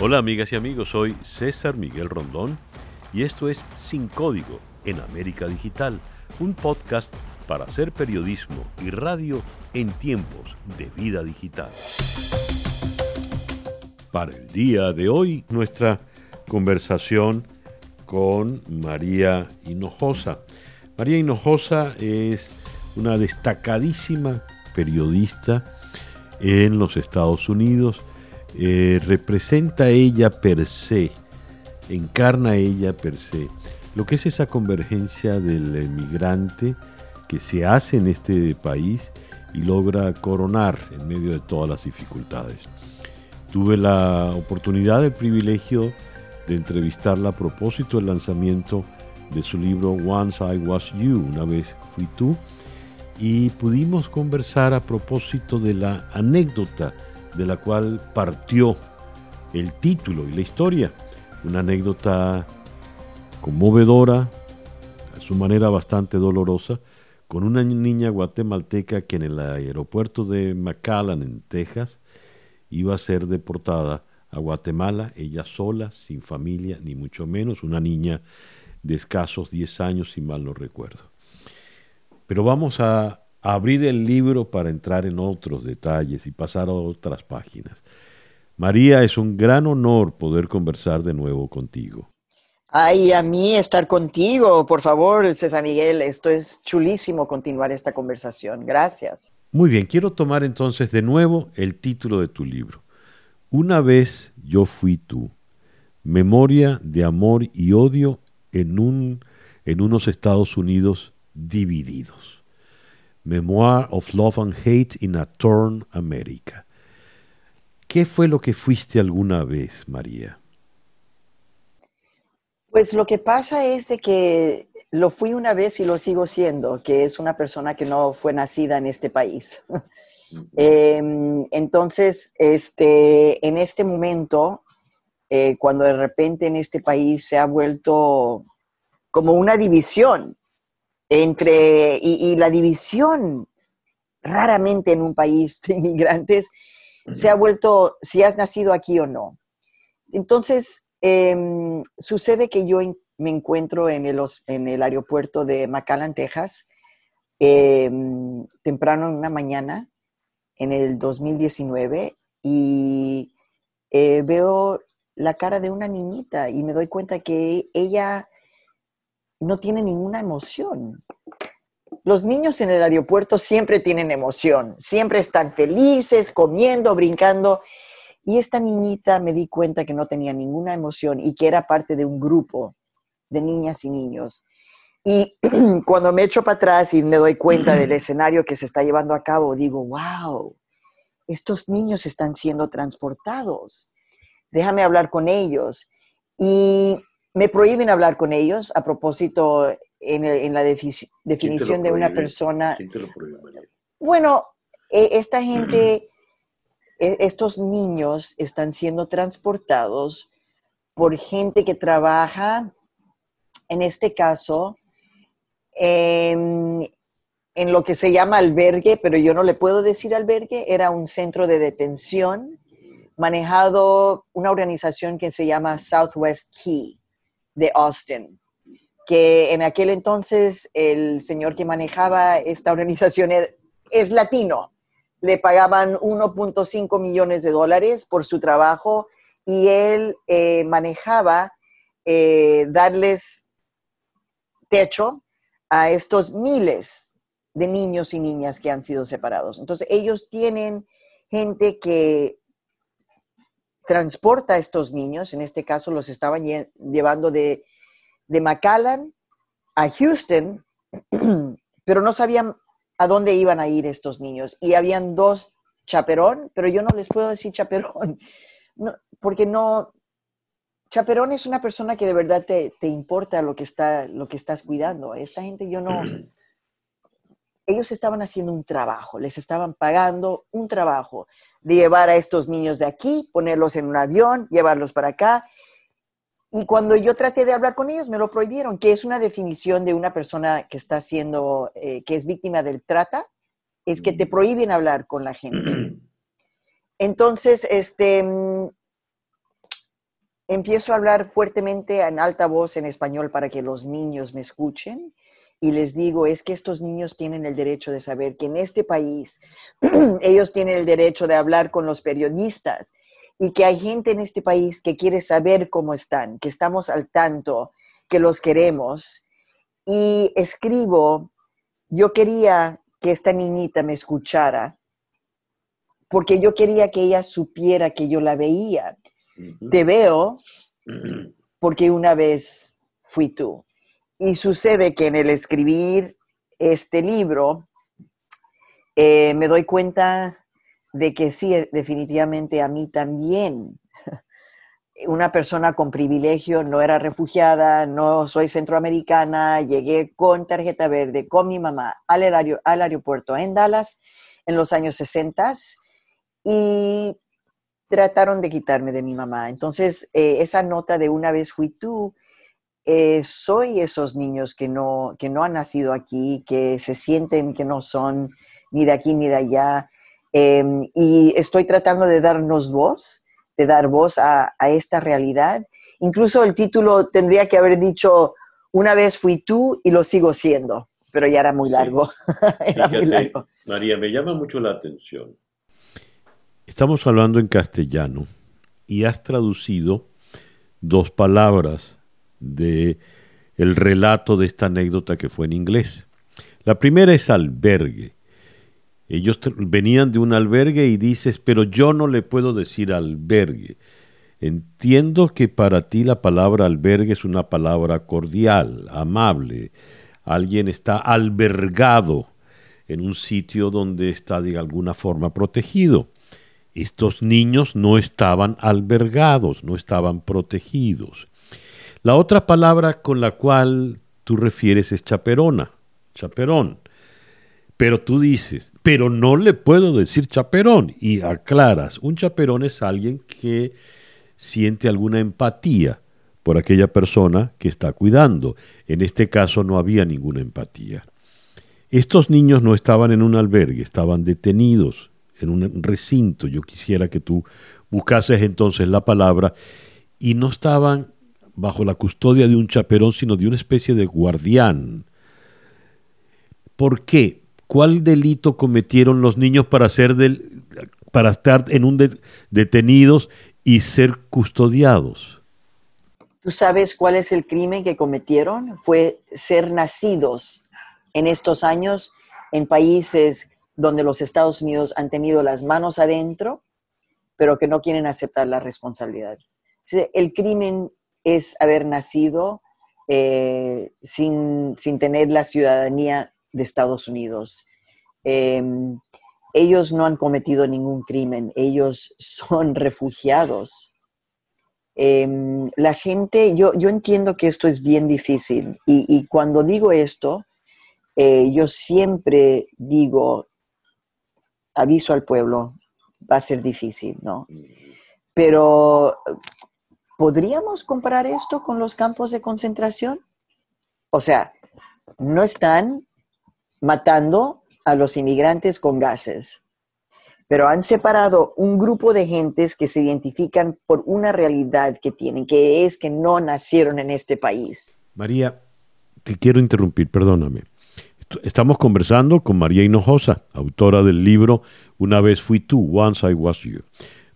Hola amigas y amigos, soy César Miguel Rondón y esto es Sin Código en América Digital, un podcast para hacer periodismo y radio en tiempos de vida digital. Para el día de hoy, nuestra conversación con María Hinojosa. María Hinojosa es una destacadísima periodista en los Estados Unidos eh, representa ella per se, encarna ella per se, lo que es esa convergencia del emigrante que se hace en este país y logra coronar en medio de todas las dificultades. Tuve la oportunidad, el privilegio de entrevistarla a propósito del lanzamiento de su libro Once I Was You, una vez fui tú, y pudimos conversar a propósito de la anécdota de la cual partió el título y la historia. Una anécdota conmovedora, a su manera bastante dolorosa, con una niña guatemalteca que en el aeropuerto de McAllen, en Texas, iba a ser deportada a Guatemala, ella sola, sin familia, ni mucho menos, una niña de escasos 10 años, si mal no recuerdo. Pero vamos a abrir el libro para entrar en otros detalles y pasar a otras páginas. María, es un gran honor poder conversar de nuevo contigo. Ay, a mí estar contigo, por favor, César Miguel, esto es chulísimo continuar esta conversación. Gracias. Muy bien, quiero tomar entonces de nuevo el título de tu libro. Una vez yo fui tú, memoria de amor y odio en, un, en unos Estados Unidos divididos. Memoir of Love and Hate in a Torn America. ¿Qué fue lo que fuiste alguna vez, María? Pues lo que pasa es de que lo fui una vez y lo sigo siendo, que es una persona que no fue nacida en este país. Em, entonces, este, en este momento, eh, cuando de repente en este país se ha vuelto como una división entre, y, la división raramente en un país de inmigrantes se ha vuelto si has nacido aquí o no. Entonces, em, sucede que yo me encuentro en el, en el aeropuerto de McAllen, Texas, em, temprano en una mañana, en el 2019, y eh, veo la cara de una niñita y me doy cuenta que ella no tiene ninguna emoción. Los niños en el aeropuerto siempre tienen emoción, siempre están felices, comiendo, brincando. Y esta niñita me di cuenta que no tenía ninguna emoción y que era parte de un grupo de niñas y niños. Y cuando me echo para atrás y me doy cuenta del escenario que se está llevando a cabo, digo, wow, estos niños están siendo transportados. Déjame hablar con ellos. Y me prohíben hablar con ellos a propósito en, la definición de una persona. ¿Quién te lo prohíbe, Bueno, e, esta gente, e, estos niños están siendo transportados por gente que trabaja, en este caso, en, en lo que se llama albergue, pero yo no le puedo decir albergue, era un centro de detención manejado una organización que se llama Southwest Key de Austin, que en aquel entonces el señor que manejaba esta organización es latino. Le pagaban 1.5 millones de dólares por su trabajo y él eh, manejaba eh, darles techo a estos miles de niños y niñas que han sido separados. Entonces ellos tienen gente que transporta a estos niños, en este caso los estaban llevando de, de McAllen a Houston, pero no sabían a dónde iban a ir estos niños. Y habían dos chaperón, pero yo no les puedo decir chaperón, porque no, chaperón es una persona que de verdad te, te, importa lo que, está, lo que estás cuidando. Esta gente yo no, ellos estaban haciendo un trabajo, les estaban pagando un trabajo de llevar a estos niños de aquí, ponerlos en un avión, llevarlos para acá. Y cuando yo traté de hablar con ellos, me lo prohibieron, que es una definición de una persona que está siendo, eh, que es víctima del trata, es que te mm. prohíben hablar con la gente. Entonces, este, empiezo a hablar fuertemente en alta voz en español para que los niños me escuchen y les digo es que estos niños tienen el derecho de saber que en este país ellos tienen el derecho de hablar con los periodistas y que hay gente en este país que quiere saber cómo están, que estamos al tanto, que los queremos. Y escribo, yo quería que esta niñita me escuchara, porque yo quería que ella supiera que yo la veía. Te veo porque una vez fui tú. Y sucede que en el escribir este libro, eh, me doy cuenta de que sí, definitivamente a mí también. Una persona con privilegio, no era refugiada, no soy centroamericana, llegué con tarjeta verde, con mi mamá al, al aeropuerto en Dallas en los años 60 y trataron de quitarme de mi mamá. Entonces, eh, esa nota de una vez fui tú, eh, soy esos niños que no, que no han nacido aquí, que se sienten que no son ni de aquí ni de allá. Em, y estoy tratando de darnos voz, de dar voz a, esta realidad. Incluso el título tendría que haber dicho, una vez fui tú y lo sigo siendo, pero ya era muy largo. era muy largo. María, me llama mucho la atención. Estamos hablando en castellano y has traducido dos palabras de el relato de esta anécdota que fue en inglés. La primera es albergue. Ellos venían de un albergue y dices, pero yo no le puedo decir albergue. Entiendo que para ti la palabra albergue es una palabra cordial, amable. Alguien está albergado en un sitio donde está de alguna forma protegido. Estos niños no estaban albergados, no estaban protegidos. La otra palabra con la cual tú refieres es chaperona, chaperón. Pero tú dices, pero no le puedo decir chaperón. Y aclaras, un chaperón es alguien que siente alguna empatía por aquella persona que está cuidando. En este caso no había ninguna empatía. Estos niños no estaban en un albergue, estaban detenidos en un recinto. Yo quisiera que tú buscases entonces la palabra y no estaban bajo la custodia de un chaperón, sino de una especie de guardián. ¿Por qué? ¿Cuál delito cometieron los niños para, ser del, para estar en un detenidos y ser custodiados? ¿Tú sabes cuál es el crimen que cometieron? Fue ser nacidos en estos años en países donde los Estados Unidos han tenido las manos adentro, pero que no quieren aceptar la responsabilidad. El crimen es haber nacido eh, sin, tener la ciudadanía de Estados Unidos. Em, ellos no han cometido ningún crimen, ellos son refugiados. Em, la gente, yo, yo entiendo que esto es bien difícil y, cuando digo esto, eh, yo siempre digo, aviso al pueblo, va a ser difícil, ¿no? Pero ¿podríamos comparar esto con los campos de concentración? O sea, no están matando a los inmigrantes con gases, pero han separado un grupo de gentes que se identifican por una realidad que tienen, que es que no nacieron en este país. María, te quiero interrumpir, perdóname. Estamos conversando con María Hinojosa, autora del libro Una vez fui tú, Once I Was You.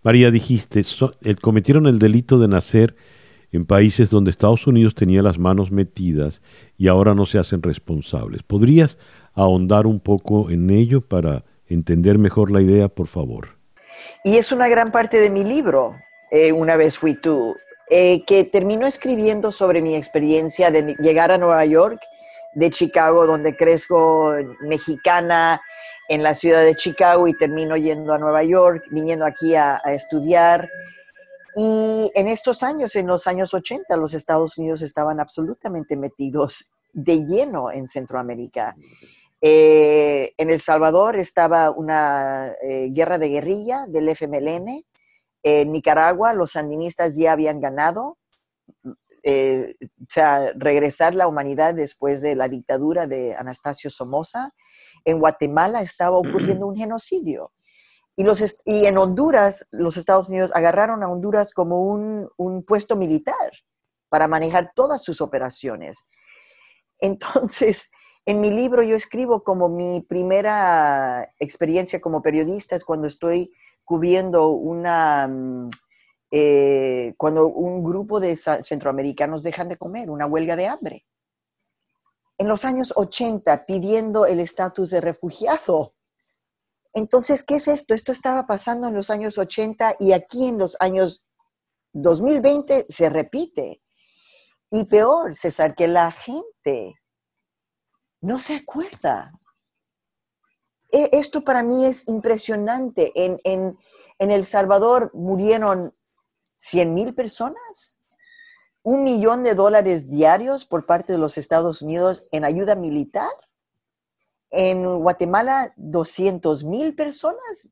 María, dijiste, cometieron el delito de nacer en países donde Estados Unidos tenía las manos metidas y ahora no se hacen responsables. ¿Podrías ahondar un poco en ello para entender mejor la idea, por favor? Y es una gran parte de mi libro, eh, Una vez fui tú, eh, que termino escribiendo sobre mi experiencia de llegar a Nueva York, de Chicago, donde crezco mexicana, en la ciudad de Chicago y termino yendo a Nueva York, viniendo aquí a, estudiar. Y en estos años, en los años 80, los Estados Unidos estaban absolutamente metidos de lleno en Centroamérica. Eh, en El Salvador estaba una eh, guerra de guerrilla del FMLN. En Nicaragua los sandinistas ya habían ganado. Eh, o sea, regresar la humanidad después de la dictadura de Anastasio Somoza en Guatemala estaba ocurriendo un genocidio. Y, los, y en Honduras, los Estados Unidos agarraron a Honduras como un, un puesto militar para manejar todas sus operaciones. Entonces, en mi libro yo escribo como mi primera experiencia como periodista es cuando estoy cubriendo una, mm, eh, cuando un grupo de centroamericanos dejan de comer, una huelga de hambre. En los años 80 pidiendo el estatus de refugiado. Entonces, ¿qué es esto? Esto estaba pasando en los años 80 y aquí en los años 2020 se repite. Y peor, César, que la gente no se acuerda. E, esto para mí es impresionante. En, en, El Salvador murieron 100 mil personas, un millón de dólares diarios por parte de los Estados Unidos en ayuda militar. En Guatemala, 200 mil personas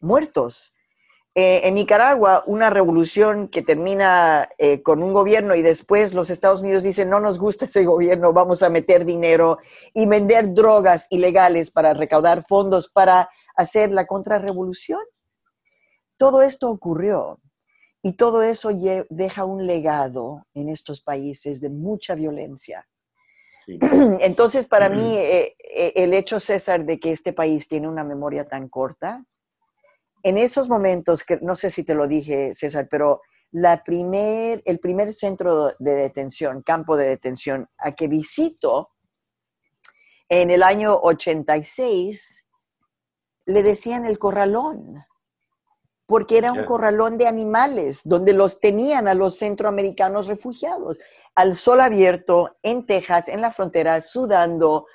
muertos. Eh, en Nicaragua, una revolución que termina eh, con un gobierno y después los Estados Unidos dicen, no nos gusta ese gobierno, vamos a meter dinero y vender drogas ilegales para recaudar fondos para hacer la contrarrevolución. Todo esto ocurrió y todo eso deja un legado en estos países de mucha violencia. Entonces, para mí, eh, el hecho, César, de que este país tiene una memoria tan corta, en esos momentos, que no sé si te lo dije, César, pero la primer, el primer centro de detención, campo de detención a que visito en el año 86, le decían el corralón, porque era un corralón de animales, donde los tenían a los centroamericanos refugiados, al sol abierto, en Texas, en la frontera, sudando,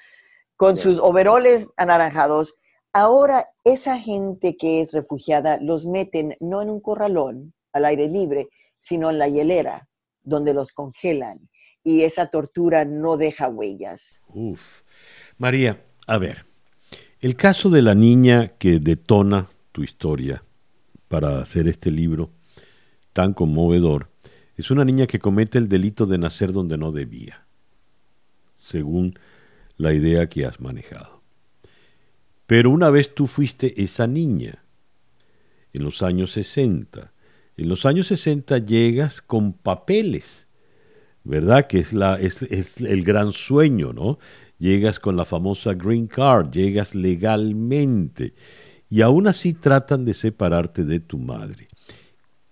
con sus overoles anaranjados Ahora, esa gente que es refugiada los meten no en un corralón al aire libre, sino en la hielera, donde los congelan. Y esa tortura no deja huellas. Uf. María, a ver, el caso de la niña que detona tu historia para hacer este libro tan conmovedor, es una niña que comete el delito de nacer donde no debía, según la idea que has manejado. Pero una vez tú fuiste esa niña, en los años 60. En los años 60 llegas con papeles, ¿verdad? Que es, es el gran sueño, ¿no? Llegas con la famosa green card, llegas legalmente y aún así tratan de separarte de tu madre.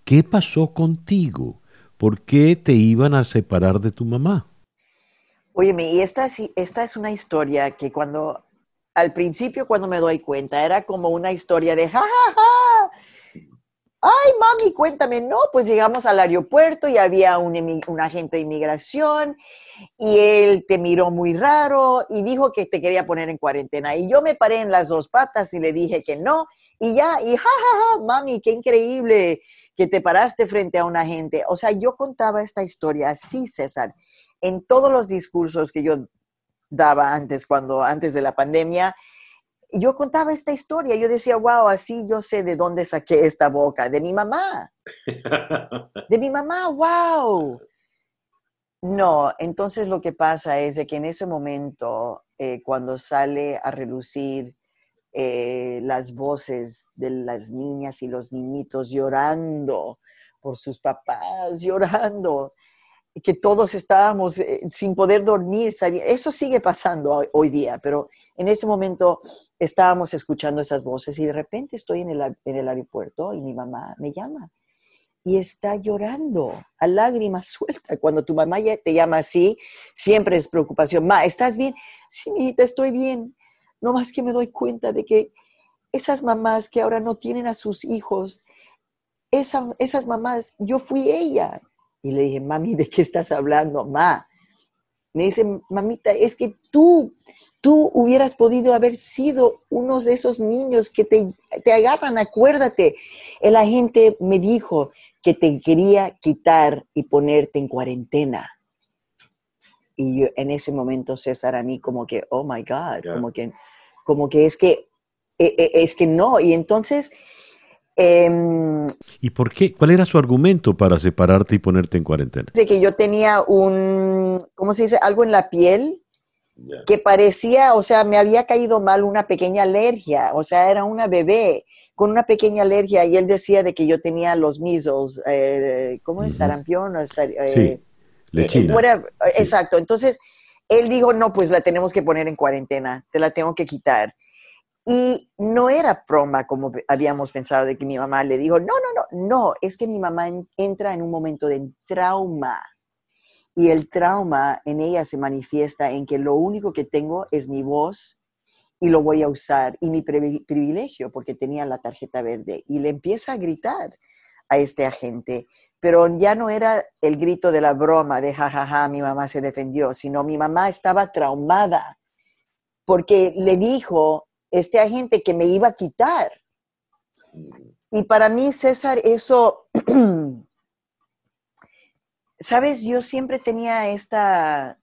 ¿Qué pasó contigo? ¿Por qué te iban a separar de tu mamá? Óyeme, y esta, esta es una historia que cuando al principio cuando me doy cuenta era como una historia de, ja, ja, ja. Ay, mami, cuéntame. No, pues llegamos al aeropuerto y había un, un, agente de inmigración y él te miró muy raro y dijo que te quería poner en cuarentena. Y yo me paré en las dos patas y le dije que no. Y ya, y ja, ja, ja, mami, qué increíble que te paraste frente a un agente. O sea, yo contaba esta historia así, César, en todos los discursos que yo daba antes, cuando, antes de la pandemia. Y yo contaba esta historia, yo decía, wow, así yo sé de dónde saqué esta boca, de mi mamá. De mi mamá, wow. No, entonces lo que pasa es de que en ese momento, eh, cuando sale a relucir eh, las voces de las niñas y los niñitos llorando por sus papás, llorando, que todos estábamos eh, sin poder dormir. Eso sigue pasando hoy, día, pero en ese momento estábamos escuchando esas voces y de repente estoy en el, en el aeropuerto y mi mamá me llama y está llorando a lágrimas sueltas. Cuando tu mamá ya te llama así, siempre es preocupación. Ma, ¿estás bien? Sí, mi hijita, estoy bien. No más que me doy cuenta de que esas mamás que ahora no tienen a sus hijos, esas mamás, yo fui ella y le dije, mami, ¿de qué estás hablando, ma? Me dice, mamita, es que tú, tú hubieras podido haber sido uno de esos niños que te, te agarran, acuérdate. El agente me dijo que te quería quitar y ponerte en cuarentena. Y yo, en ese momento, César, a mí como que, oh my God, como, que, como que es que, e, e, es que no. Y entonces Em, ¿Y por qué? ¿Cuál era su argumento para separarte y ponerte en cuarentena? De que yo tenía un, ¿cómo se dice? Algo en la piel que parecía, o sea, me había caído mal una pequeña alergia, o sea, era una bebé con una pequeña alergia y él decía de que yo tenía los measles, eh, ¿cómo es? Sarampión. Eh, sí, lechina. Exacto, entonces él dijo, no, pues la tenemos que poner en cuarentena, te la tengo que quitar. Y no era broma como habíamos pensado de que mi mamá le dijo, no, no, no, no, es que mi mamá entra en un momento de trauma y el trauma en ella se manifiesta en que lo único que tengo es mi voz y lo voy a usar y mi privilegio porque tenía la tarjeta verde y le empieza a gritar a este agente, pero ya no era el grito de la broma de jajaja, ja, ja, mi mamá se defendió, sino mi mamá estaba traumada porque le dijo este agente que me iba a quitar. Y para mí, César, eso Sabes, yo siempre tenía esta,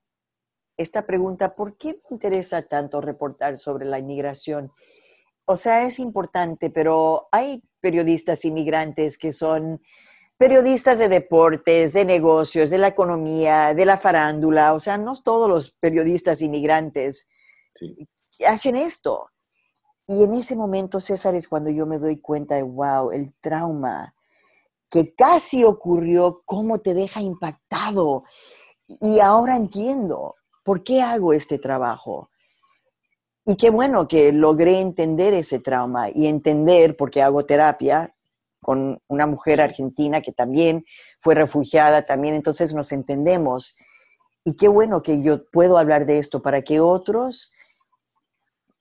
esta pregunta, ¿por qué me interesa tanto reportar sobre la inmigración? O sea, es importante, pero hay periodistas inmigrantes que son periodistas de deportes, de negocios, de la economía, de la farándula, o sea, no todos los periodistas inmigrantes hacen esto. Y en ese momento, César, es cuando yo me doy cuenta de, wow, el trauma que casi ocurrió, cómo te deja impactado. Y ahora entiendo por qué hago este trabajo. Y qué bueno que logré entender ese trauma y entender, porque hago terapia con una mujer argentina que también fue refugiada, también entonces nos entendemos. Y qué bueno que yo puedo hablar de esto para que otros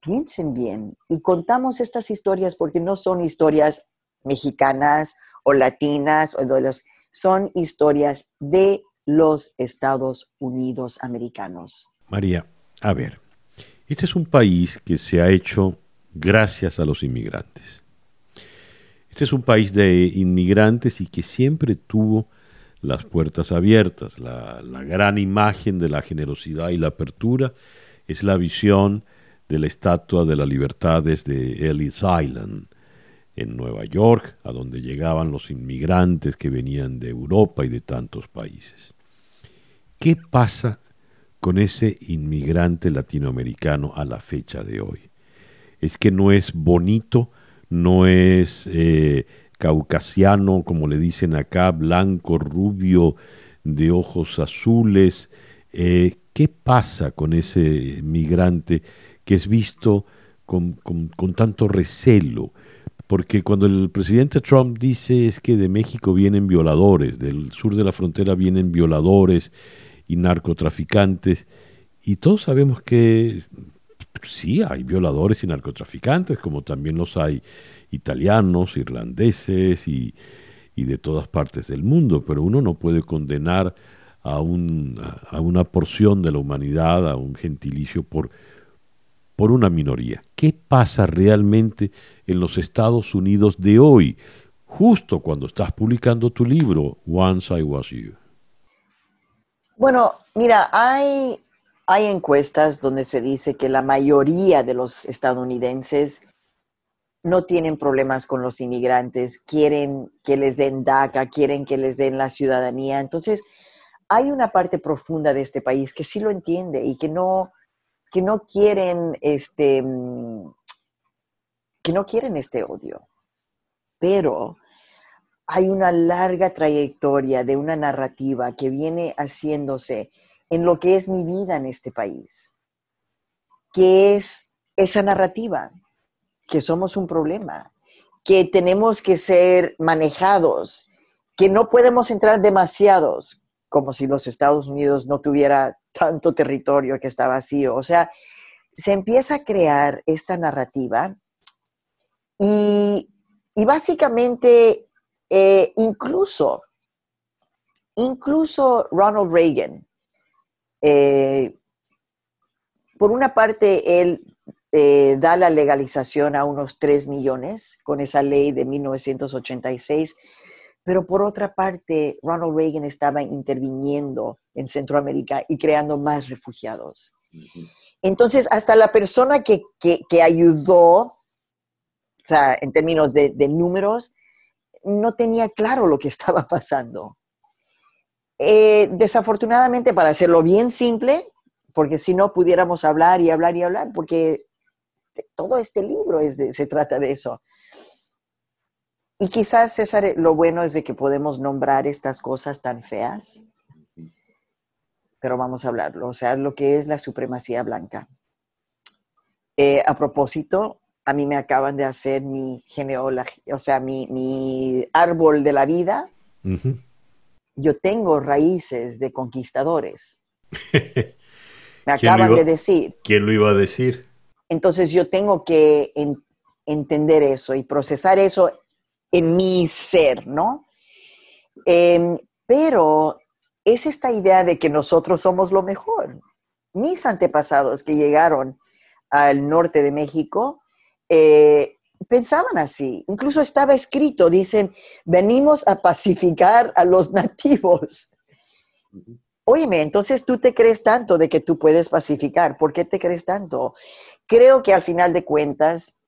piensen bien y contamos estas historias porque no son historias mexicanas o latinas o de los, son historias de los Estados Unidos americanos. María, a ver, este es un país que se ha hecho gracias a los inmigrantes. Este es un país de inmigrantes y que siempre tuvo las puertas abiertas. La, la, gran imagen de la generosidad y la apertura es la visión de la Estatua de las Libertades de Ellis Island, en Nueva York, a donde llegaban los inmigrantes que venían de Europa y de tantos países. ¿Qué pasa con ese inmigrante latinoamericano a la fecha de hoy? Es que no es bonito, no es eh, caucasiano, como le dicen acá, blanco, rubio, de ojos azules. Eh, ¿Qué pasa con ese migrante que es visto con, con tanto recelo? porque cuando el presidente Trump dice es que de México vienen violadores, del sur de la frontera vienen violadores y narcotraficantes, y todos sabemos que sí hay violadores y narcotraficantes, como también los hay italianos, irlandeses y, de todas partes del mundo, pero uno no puede condenar a, un, a una porción de la humanidad, a un gentilicio por por una minoría. ¿Qué pasa realmente en los Estados Unidos de hoy, justo cuando estás publicando tu libro, Once I Was You? Bueno, mira, hay, hay encuestas donde se dice que la mayoría de los estadounidenses no tienen problemas con los inmigrantes, quieren que les den DACA, quieren que les den la ciudadanía. Entonces, hay una parte profunda de este país que sí lo entiende y que no, que no quieren este, que no quieren este odio. Pero hay una larga trayectoria de una narrativa que viene haciéndose en lo que es mi vida en este país, que es esa narrativa, que somos un problema, que tenemos que ser manejados, que no podemos entrar demasiados, como si los Estados Unidos no tuviera tanto territorio que está vacío. O sea, se empieza a crear esta narrativa y, básicamente eh, incluso, incluso Ronald Reagan, eh, por una parte, él eh, da la legalización a unos 3 millones con esa ley de 1986 pero por otra parte, Ronald Reagan estaba interviniendo en Centroamérica y creando más refugiados. Entonces, hasta la persona que, ayudó, o sea, en términos de, números, no tenía claro lo que estaba pasando. Eh, desafortunadamente, para hacerlo bien simple, porque si no pudiéramos hablar y hablar y hablar, porque todo este libro es se trata de eso. Y quizás, César, lo bueno es de que podemos nombrar estas cosas tan feas, pero vamos a hablarlo, o sea, lo que es la supremacía blanca. Eh, a propósito, a mí me acaban de hacer mi genealogía, o sea, mi, árbol de la vida. Yo tengo raíces de conquistadores. Me acaban de decir. ¿Quién lo iba a decir? Entonces yo tengo que entender eso y procesar eso en mi ser, ¿no? Em, pero es esta idea de que nosotros somos lo mejor. Mis antepasados que llegaron al norte de México eh, pensaban así. Incluso estaba escrito, dicen, venimos a pacificar a los nativos. Óyeme, entonces tú te crees tanto de que tú puedes pacificar. ¿Por qué te crees tanto? Creo que al final de cuentas,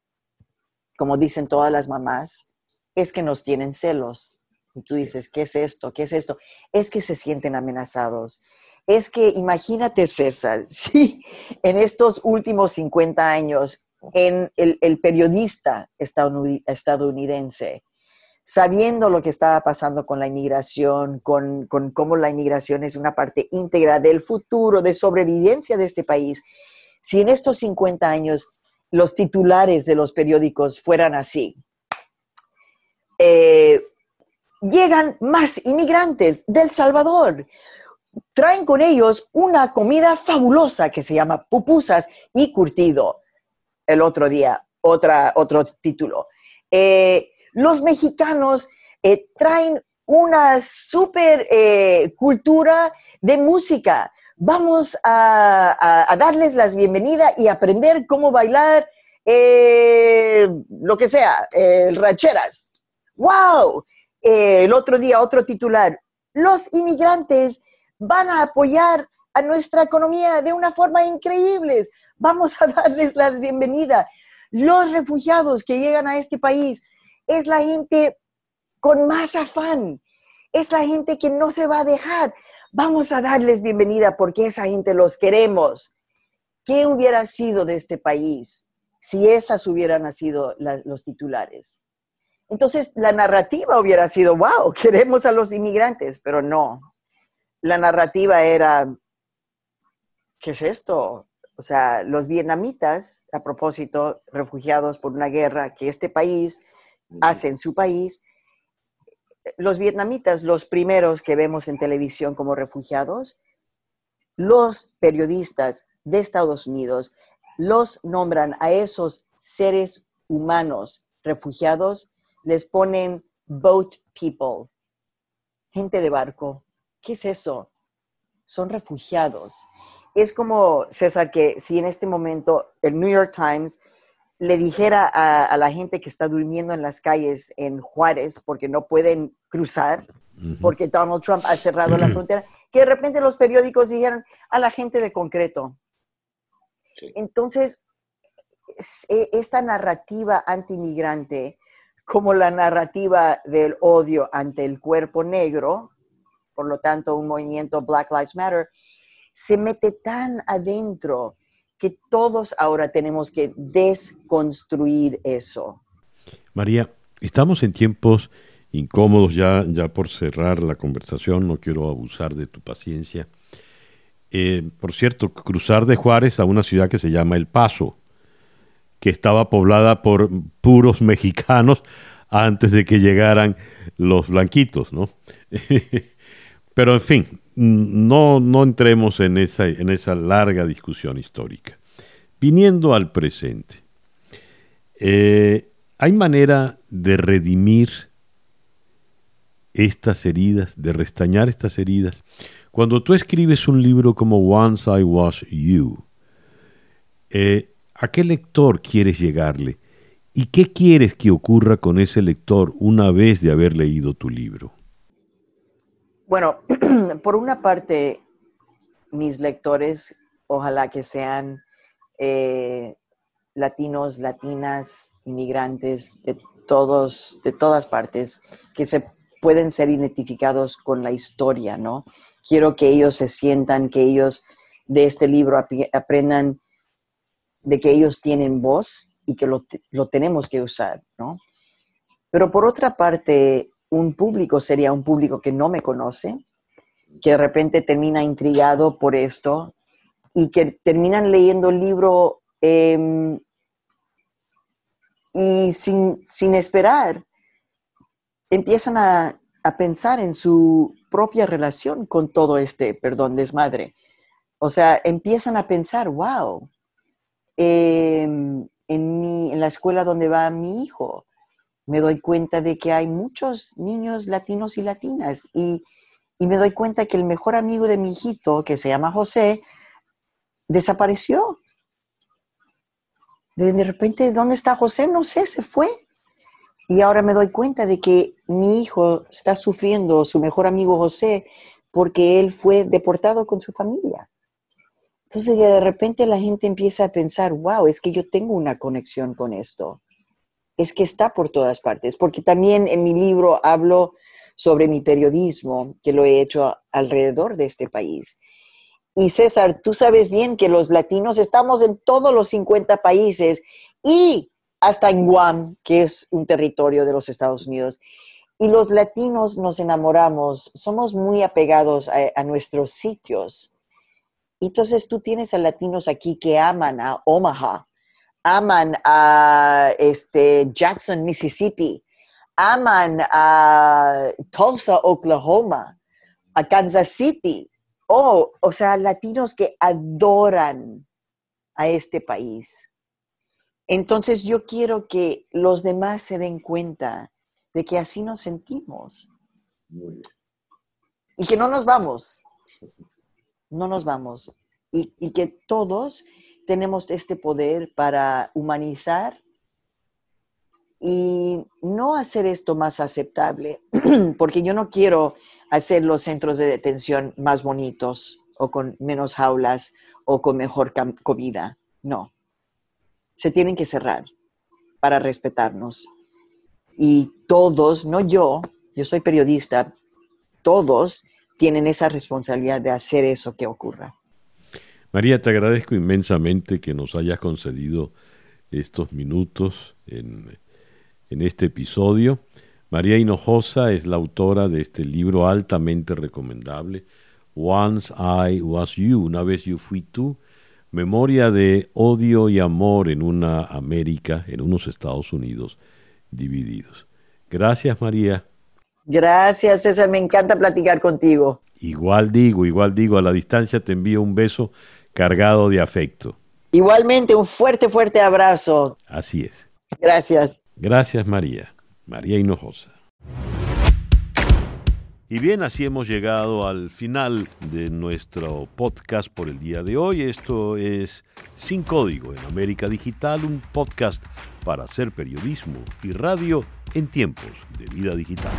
como dicen todas las mamás, es que nos tienen celos. Y tú dices, ¿qué es esto? ¿Qué es esto? Es que se sienten amenazados. Es que imagínate, César, si en estos últimos 50 años, en el, periodista estadounidense, sabiendo lo que estaba pasando con la inmigración, con, con cómo la inmigración es una parte íntegra del futuro, de sobrevivencia de este país, si en estos 50 años los titulares de los periódicos fueran así, eh, llegan más inmigrantes del Salvador. Traen con ellos una comida fabulosa que se llama pupusas y curtido. El otro día, otra, otro título. Eh, los mexicanos eh, traen una super cultura de música. Vamos a, darles las bienvenidas y aprender cómo bailar lo que sea, rancheras. ¡Wow! Eh, el otro día, otro titular. Los inmigrantes van a apoyar a nuestra economía de una forma increíble. Vamos a darles la bienvenida. Los refugiados que llegan a este país es la gente con más afán. Es la gente que no se va a dejar. Vamos a darles bienvenida porque esa gente los queremos. ¿Qué hubiera sido de este país si esas hubieran sido los titulares? Entonces, la narrativa hubiera sido, wow, queremos a los inmigrantes, pero no. La narrativa era, ¿qué es esto? O sea, los vietnamitas, a propósito, refugiados por una guerra que este país hace en su país, los vietnamitas, los primeros que vemos en televisión como refugiados, los periodistas de Estados Unidos los nombran a esos seres humanos refugiados les ponen boat people, gente de barco. ¿Qué es eso? Son refugiados. Es como, César, que si en este momento el New York Times le dijera a, la gente que está durmiendo en las calles en Juárez porque no pueden cruzar, porque Donald Trump ha cerrado la frontera, que de repente los periódicos dijeran a la gente de concreto. Entonces, e, esta narrativa anti-inmigrante como la narrativa del odio ante el cuerpo negro, por lo tanto un movimiento Black Lives Matter, se mete tan adentro que todos ahora tenemos que desconstruir eso. María, estamos en tiempos incómodos ya, ya por cerrar la conversación, no quiero abusar de tu paciencia. Eh, por cierto, cruzar de Juárez a una ciudad que se llama El Paso, que estaba poblada por puros mexicanos antes de que llegaran los blanquitos, ¿no? Pero en fin, no, no entremos en esa, en esa larga discusión histórica. Viniendo al presente, eh, ¿hay manera de redimir estas heridas, de restañar estas heridas? Cuando tú escribes un libro como Once I Was You, eh, ¿A qué lector quieres llegarle? ¿Y qué quieres que ocurra con ese lector una vez de haber leído tu libro? Bueno, por una parte, mis lectores, ojalá que sean eh, latinos, latinas, inmigrantes de todos, de todas partes, que se pueden ser identificados con la historia, ¿no? Quiero que ellos se sientan que ellos de este libro aprendan de que ellos tienen voz y que lo, lo tenemos que usar, ¿no? Pero por otra parte, un público sería un público que no me conoce, que de repente termina intrigado por esto y que terminan leyendo el libro em, y sin, sin, esperar empiezan a, a, pensar en su propia relación con todo este, perdón, desmadre. O sea, empiezan a pensar, wow, em, en, mi, en la escuela donde va mi hijo, me doy cuenta de que hay muchos niños latinos y latinas y, me doy cuenta que el mejor amigo de mi hijito, que se llama José, desapareció. De repente, ¿dónde está José? No sé, se fue. Y ahora me doy cuenta de que mi hijo está sufriendo, su mejor amigo José, porque él fue deportado con su familia. Entonces de repente la gente empieza a pensar, wow, es que yo tengo una conexión con esto es que está por todas partes, porque también en mi libro hablo sobre mi periodismo, que lo he hecho alrededor de este país. Y César, tú sabes bien que los latinos estamos en todos los 50 países y hasta en Guam, que es un territorio de los Estados Unidos. Y los latinos nos enamoramos, somos muy apegados a nuestros sitios. Entonces tú tienes a latinos aquí que aman a Omaha, aman a este, Jackson, Mississippi, aman a Tulsa, Oklahoma, a Kansas City. Oh, o sea, latinos que adoran a este país. Entonces yo quiero que los demás se den cuenta de que así nos sentimos. Y que no nos vamos. No nos vamos. Y, que todos tenemos este poder para humanizar y no hacer esto más aceptable, porque yo no quiero hacer los centros de detención más bonitos o con menos jaulas o con mejor comida. No. Se tienen que cerrar para respetarnos. Y todos, no yo, yo soy periodista, todos tienen esa responsabilidad de hacer eso que ocurra. María, te agradezco inmensamente que nos hayas concedido estos minutos en, este episodio. María Hinojosa es la autora de este libro altamente recomendable, Once I Was You, una vez yo fui tú, memoria de odio y amor en una América, en unos Estados Unidos divididos. Gracias, María. Gracias, César, me encanta platicar contigo. Igual digo, igual digo, a la distancia te envío un beso cargado de afecto. Igualmente, un fuerte, fuerte abrazo. Así es. Gracias. Gracias, María. María Hinojosa. Y bien, así hemos llegado al final de nuestro podcast por el día de hoy. Esto es Sin Código en América Digital, un podcast para hacer periodismo y radio en tiempos de vida digital.